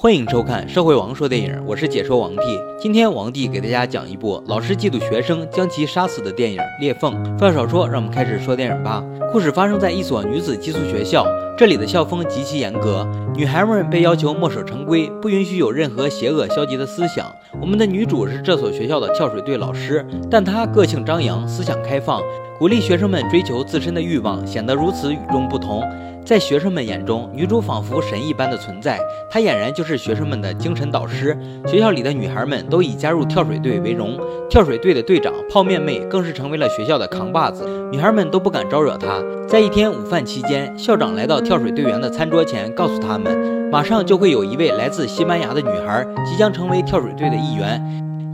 欢迎收看《社会王说电影》，我是解说王帝。今天王帝给大家讲一部老师嫉妒学生将其杀死的电影《裂缝》。废话少说，让我们开始说电影吧。故事发生在一所女子寄宿学校，这里的校风极其严格，女孩们被要求墨守成规，不允许有任何邪恶消极的思想。我们的女主是这所学校的跳水队老师，但她个性张扬，思想开放，鼓励学生们追求自身的欲望，显得如此与众不同。在学生们眼中，女主仿佛神一般的存在，她俨然就是学生们的精神导师。学校里的女孩们都以加入跳水队为荣，跳水队的队长泡面妹更是成为了学校的扛把子，女孩们都不敢招惹她。在一天午饭期间，校长来到跳水队员的餐桌前，告诉他们，马上就会有一位来自西班牙的女孩即将成为跳水队的一员。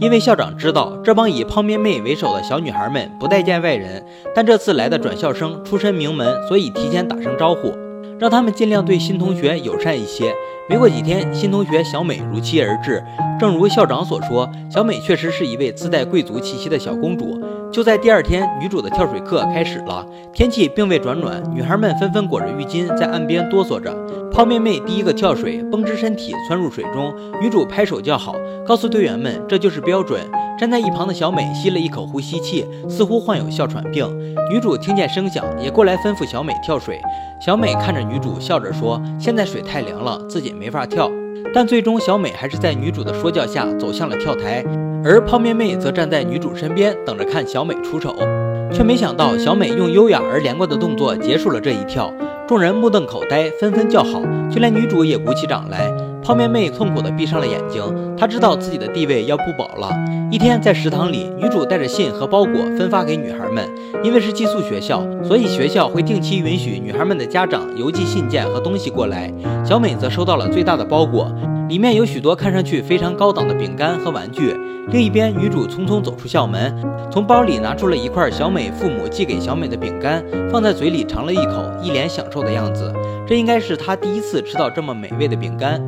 因为校长知道这帮以泡面妹为首的小女孩们不待见外人，但这次来的转校生出身名门，所以提前打声招呼。让他们尽量对新同学友善一些。没过几天，新同学小美如期而至。正如校长所说，小美确实是一位自带贵族气息的小公主。就在第二天，女主的跳水课开始了。天气并未转暖，女孩们纷纷裹着浴巾在岸边哆嗦着。泡面妹第一个跳水，绷直身体窜入水中。女主拍手叫好，告诉队员们这就是标准。站在一旁的小美吸了一口呼吸器，似乎患有哮喘病。女主听见声响，也过来吩咐小美跳水。小美看着女主，笑着说：“现在水太凉了，自己没法跳。”但最终，小美还是在女主的说教下走向了跳台，而泡面妹则站在女主身边，等着看小美出丑。却没想到，小美用优雅而连贯的动作结束了这一跳。众人目瞪口呆，纷纷叫好，就连女主也鼓起掌来。泡面妹痛苦地闭上了眼睛，她知道自己的地位要不保了。一天在食堂里，女主带着信和包裹分发给女孩们。因为是寄宿学校，所以学校会定期允许女孩们的家长邮寄信件和东西过来。小美则收到了最大的包裹，里面有许多看上去非常高档的饼干和玩具。另一边，女主匆匆走出校门，从包里拿出了一块小美父母寄给小美的饼干，放在嘴里尝了一口，一脸享受的样子。这应该是她第一次吃到这么美味的饼干。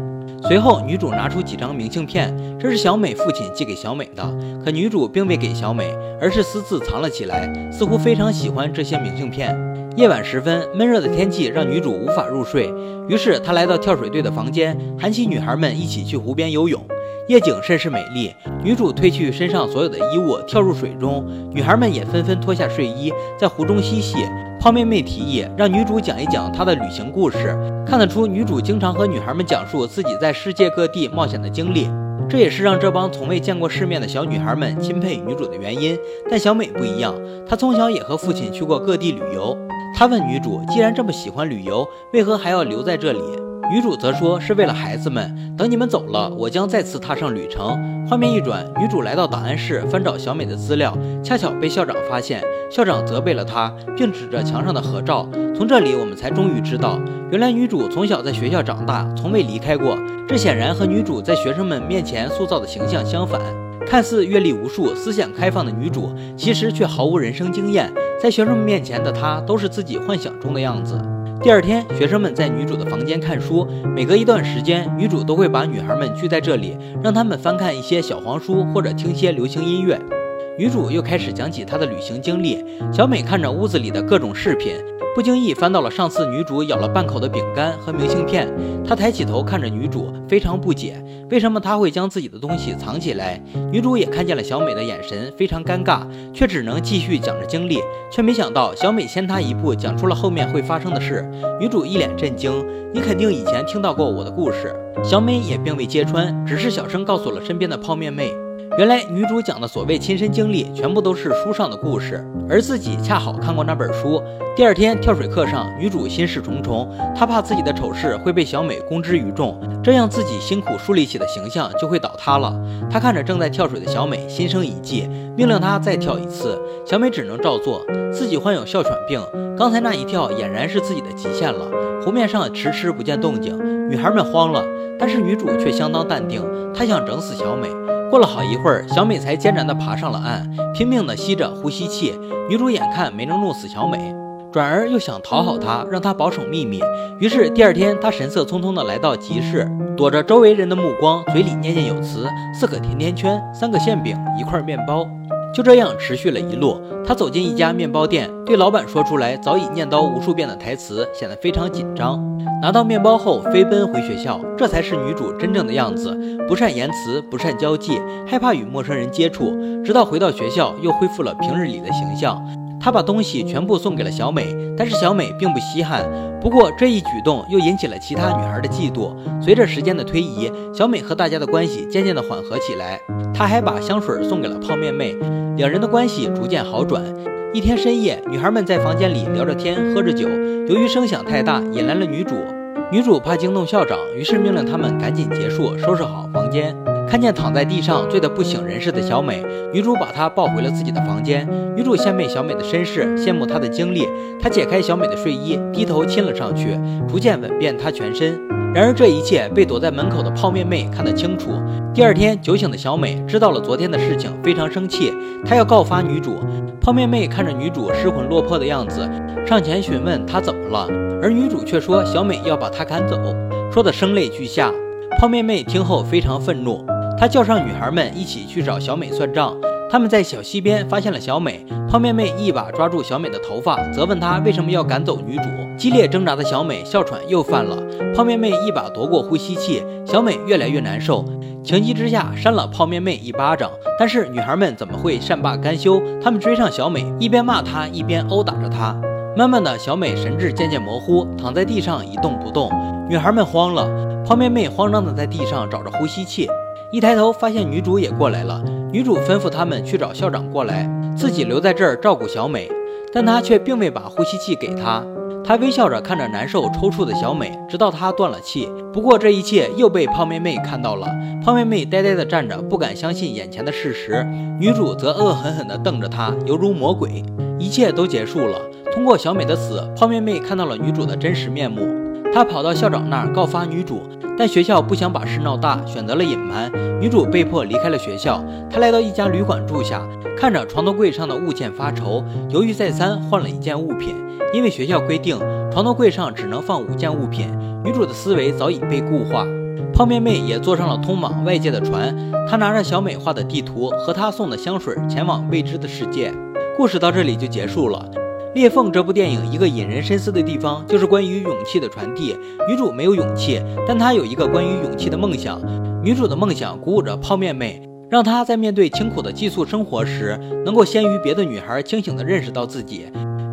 随后，女主拿出几张明信片，这是小美父亲寄给小美的。可女主并未给小美，而是私自藏了起来，似乎非常喜欢这些明信片。夜晚时分，闷热的天气让女主无法入睡，于是她来到跳水队的房间，喊起女孩们一起去湖边游泳。夜景甚是美丽，女主褪去身上所有的衣物，跳入水中，女孩们也纷纷脱下睡衣，在湖中嬉戏。泡妹妹提议让女主讲一讲她的旅行故事，看得出女主经常和女孩们讲述自己在世界各地冒险的经历，这也是让这帮从未见过世面的小女孩们钦佩女主的原因。但小美不一样，她从小也和父亲去过各地旅游。她问女主，既然这么喜欢旅游，为何还要留在这里？女主则说是为了孩子们，等你们走了，我将再次踏上旅程。画面一转，女主来到档案室翻找小美的资料，恰巧被校长发现。校长责备了她，并指着墙上的合照。从这里，我们才终于知道，原来女主从小在学校长大，从未离开过。这显然和女主在学生们面前塑造的形象相反。看似阅历无数、思想开放的女主，其实却毫无人生经验。在学生们面前的她，都是自己幻想中的样子。第二天，学生们在女主的房间看书。每隔一段时间，女主都会把女孩们聚在这里，让她们翻看一些小黄书或者听些流行音乐。女主又开始讲起她的旅行经历。小美看着屋子里的各种饰品。不经意翻到了上次女主咬了半口的饼干和明信片，她抬起头看着女主，非常不解，为什么她会将自己的东西藏起来？女主也看见了小美的眼神，非常尴尬，却只能继续讲着经历，却没想到小美先她一步讲出了后面会发生的事。女主一脸震惊：“你肯定以前听到过我的故事。”小美也并未揭穿，只是小声告诉了身边的泡面妹。原来女主讲的所谓亲身经历，全部都是书上的故事，而自己恰好看过那本书。第二天跳水课上，女主心事重重，她怕自己的丑事会被小美公之于众，这样自己辛苦树立起的形象就会倒塌了。她看着正在跳水的小美，心生一计，命令她再跳一次。小美只能照做。自己患有哮喘病，刚才那一跳俨然是自己的极限了。湖面上迟迟不见动静，女孩们慌了，但是女主却相当淡定，她想整死小美。过了好一会儿，小美才艰难地爬上了岸，拼命地吸着呼吸器。女主眼看没能弄死小美，转而又想讨好她，让她保守秘密。于是第二天，她神色匆匆地来到集市，躲着周围人的目光，嘴里念念有词：四个甜甜圈，三个馅饼，一块面包。就这样持续了一路。他走进一家面包店，对老板说出来早已念叨无数遍的台词，显得非常紧张。拿到面包后，飞奔回学校。这才是女主真正的样子：不善言辞，不善交际，害怕与陌生人接触。直到回到学校，又恢复了平日里的形象。他把东西全部送给了小美，但是小美并不稀罕。不过这一举动又引起了其他女孩的嫉妒。随着时间的推移，小美和大家的关系渐渐的缓和起来。她还把香水送给了泡面妹，两人的关系逐渐好转。一天深夜，女孩们在房间里聊着天，喝着酒。由于声响太大，引来了女主。女主怕惊动校长，于是命令他们赶紧结束，收拾好房间。看见躺在地上醉得不省人事的小美，女主把她抱回了自己的房间。女主献媚小美的身世，羡慕她的经历。她解开小美的睡衣，低头亲了上去，逐渐吻遍她全身。然而这一切被躲在门口的泡面妹看得清楚。第二天，酒醒的小美知道了昨天的事情，非常生气，她要告发女主。泡面妹看着女主失魂落魄的样子，上前询问她怎么了，而女主却说小美要把她赶走，说得声泪俱下。泡面妹听后非常愤怒。他叫上女孩们一起去找小美算账。他们在小溪边发现了小美，泡面妹一把抓住小美的头发，责问她为什么要赶走女主。激烈挣扎的小美哮喘又犯了，泡面妹一把夺过呼吸器，小美越来越难受，情急之下扇了泡面妹一巴掌。但是女孩们怎么会善罢甘休？他们追上小美，一边骂她，一边殴打着她。慢慢的小美神志渐渐模糊，躺在地上一动不动。女孩们慌了，泡面妹慌张的在地上找着呼吸器。一抬头，发现女主也过来了。女主吩咐他们去找校长过来，自己留在这儿照顾小美。但她却并未把呼吸器给她。她微笑着看着难受抽搐的小美，直到她断了气。不过这一切又被胖妹妹看到了。胖妹妹呆呆地站着，不敢相信眼前的事实。女主则恶狠狠地瞪着她，犹如魔鬼。一切都结束了。通过小美的死，胖妹妹看到了女主的真实面目。她跑到校长那儿告发女主。但学校不想把事闹大，选择了隐瞒。女主被迫离开了学校。她来到一家旅馆住下，看着床头柜上的物件发愁，犹豫再三，换了一件物品。因为学校规定，床头柜上只能放五件物品。女主的思维早已被固化。泡面妹也坐上了通往外界的船。她拿着小美画的地图和她送的香水，前往未知的世界。故事到这里就结束了。裂缝这部电影一个引人深思的地方，就是关于勇气的传递。女主没有勇气，但她有一个关于勇气的梦想。女主的梦想鼓舞着泡面妹，让她在面对清苦的寄宿生活时，能够先于别的女孩清醒地认识到自己。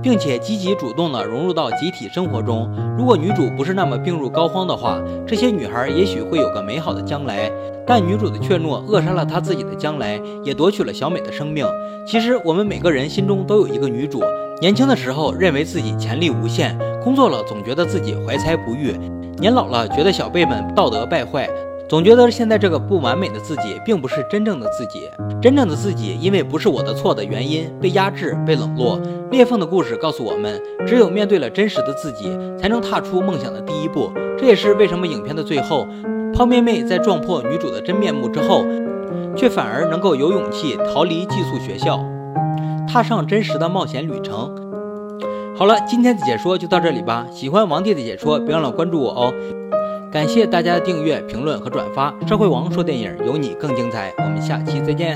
并且积极主动地融入到集体生活中。如果女主不是那么病入膏肓的话，这些女孩也许会有个美好的将来。但女主的怯懦扼杀了她自己的将来，也夺取了小美的生命。其实我们每个人心中都有一个女主。年轻的时候认为自己潜力无限，工作了总觉得自己怀才不遇；年老了觉得小辈们道德败坏。总觉得现在这个不完美的自己，并不是真正的自己。真正的自己，因为不是我的错的原因，被压制、被冷落。裂缝的故事告诉我们，只有面对了真实的自己，才能踏出梦想的第一步。这也是为什么影片的最后，泡面妹在撞破女主的真面目之后，却反而能够有勇气逃离寄宿学校，踏上真实的冒险旅程。好了，今天的解说就到这里吧。喜欢王帝的解说，别忘了关注我哦。感谢大家的订阅、评论和转发。社会王说电影，有你更精彩。我们下期再见。